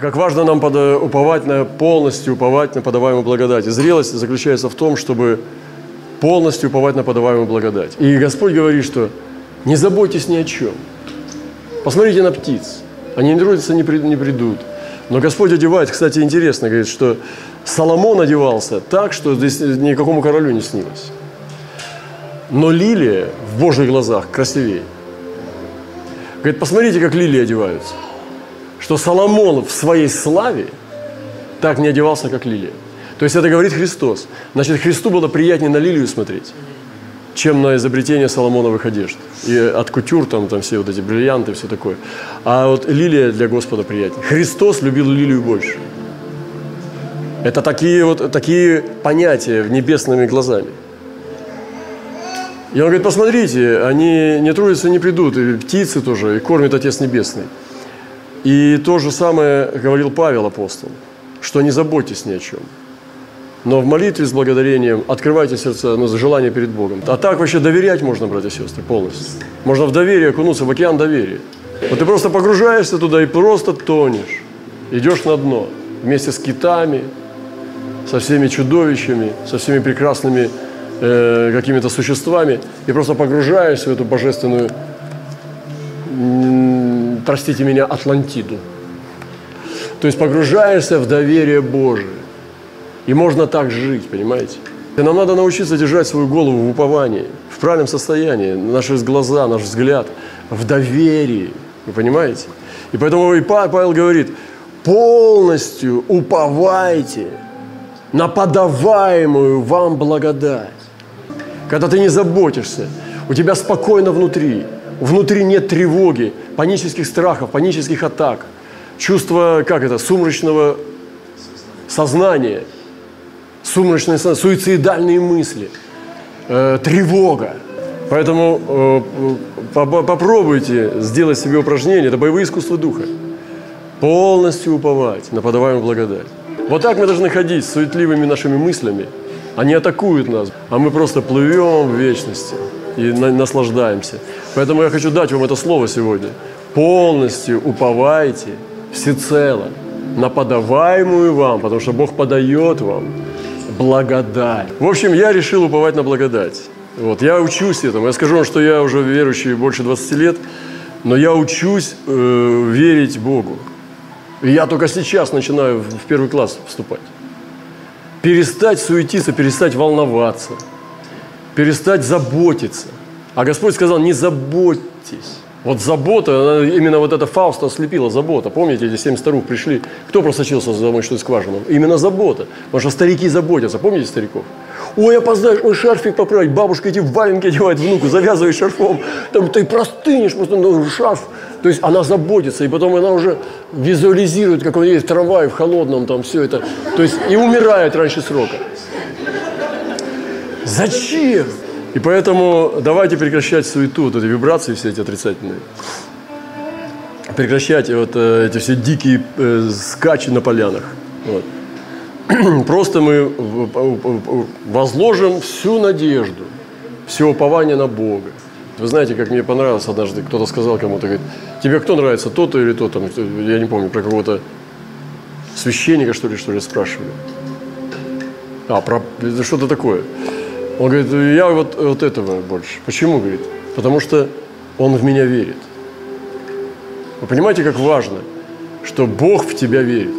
как важно нам под- уповать на полностью уповать на подаваемую благодать. И зрелость заключается в том, чтобы полностью уповать на подаваемую благодать. И Господь говорит, что не заботьтесь ни о чем. Посмотрите на птиц. Они не трудятся, не при- не придут. Но Господь одевает, кстати, интересно, говорит, что Соломон одевался так, что здесь никакому королю не снилось. Но лилия в Божьих глазах красивее. Говорит, посмотрите, как лилии одеваются. Что Соломон в своей славе так не одевался, как лилия. То есть это говорит Христос. Значит, Христу было приятнее на лилию смотреть, чем на изобретение Соломоновых одежд. И от кутюр там, там все вот эти бриллианты, все такое. А вот лилия для Господа приятнее. Христос любил лилию больше. Это такие вот такие понятия небесными глазами. И он говорит, посмотрите, они не трудятся, не придут, и птицы тоже, и кормит Отец Небесный. И то же самое говорил Павел апостол, что не заботьтесь ни о чем. Но в молитве с благодарением открывайте сердце, ну, желание перед Богом. А так вообще доверять можно, братья и сестры, полностью. Можно в доверие окунуться, в океан доверия. Вот ты просто погружаешься туда и просто тонешь. Идешь на дно вместе с китами, со всеми чудовищами, со всеми прекрасными э, какими-то существами, и просто погружаешься в эту божественную, простите меня, Атлантиду. То есть погружаешься в доверие Божие. И можно так жить, понимаете? И нам надо научиться держать свою голову в уповании, в правильном состоянии, наши глаза, наш взгляд в доверии. Вы понимаете? И поэтому и Па- Павел говорит, полностью уповайте на подаваемую вам благодать. Когда ты не заботишься, у тебя спокойно внутри, внутри нет тревоги, панических страхов, панических атак, чувства, как это, сумрачного сознания, сознание, суицидальные мысли, э, тревога. Поэтому э, по- попробуйте сделать себе упражнение, это боевые искусства духа. Полностью уповать на подаваемую благодать. Вот так мы должны ходить с суетливыми нашими мыслями. Они атакуют нас, а мы просто плывем в вечности и на- наслаждаемся. Поэтому я хочу дать вам это слово сегодня. Полностью уповайте всецело на подаваемую вам, потому что Бог подает вам благодать. В общем, я решил уповать на благодать. Вот, я учусь этому. Я скажу вам, что я уже верующий больше 20 лет, но я учусь э, верить Богу. И я только сейчас начинаю в первый класс вступать. Перестать суетиться, перестать волноваться, перестать заботиться. А Господь сказал, не заботьтесь. Вот забота, именно вот эта Фауста ослепила, забота. Помните, эти семь старух пришли, кто просочился за замочную скважину? Именно забота. Потому что старики заботятся. Помните стариков? Ой, опоздаешь, ой, шарфик поправить, бабушка эти валенки одевает внуку, завязывай шарфом, там ты простынешь, просто ну, шарф. То есть она заботится, и потом она уже визуализирует, как он едет в трамвае в холодном, там все это. То есть и умирает раньше срока. Зачем? И поэтому давайте прекращать суету, вот эти вибрации все эти отрицательные. Прекращать вот э, эти все дикие э, скачи на полянах. Вот. Просто мы возложим всю надежду, все упование на Бога. Вы знаете, как мне понравилось однажды, кто-то сказал кому-то, говорит, тебе кто нравится, тот или тот, там, я не помню, про какого-то священника, что ли, что ли, спрашивали. А, про что-то такое. Он говорит, я вот, вот этого больше. Почему, говорит? Потому что он в меня верит. Вы понимаете, как важно, что Бог в тебя верит.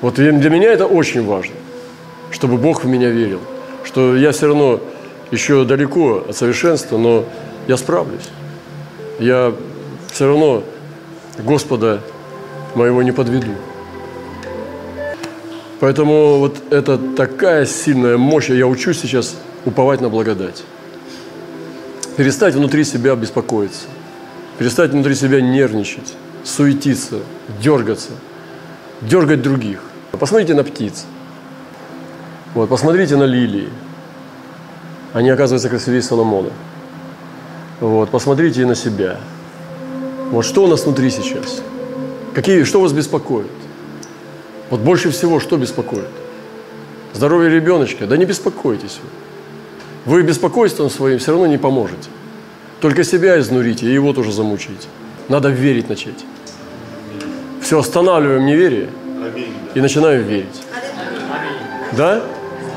Вот для меня это очень важно, чтобы Бог в меня верил. Что я все равно еще далеко от совершенства, но я справлюсь. Я все равно Господа моего не подведу. Поэтому вот это такая сильная мощь, я учусь сейчас уповать на благодать. Перестать внутри себя беспокоиться, перестать внутри себя нервничать, суетиться, дергаться, дергать других. Посмотрите на птиц, вот, посмотрите на лилии. Они, оказываются, красивее Соломона. Вот, посмотрите на себя. Вот что у нас внутри сейчас? Какие, что вас беспокоит? Вот больше всего что беспокоит? Здоровье ребеночка. Да не беспокойтесь вы. Вы беспокойством своим все равно не поможете. Только себя изнурите и его тоже замучаете. Надо верить начать. Все, останавливаем неверие и начинаем верить. Да?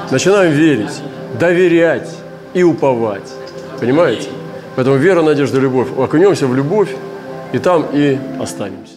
Начинаем верить, доверять и уповать. Понимаете? Поэтому вера, надежда, любовь. Окунемся в любовь и там и останемся.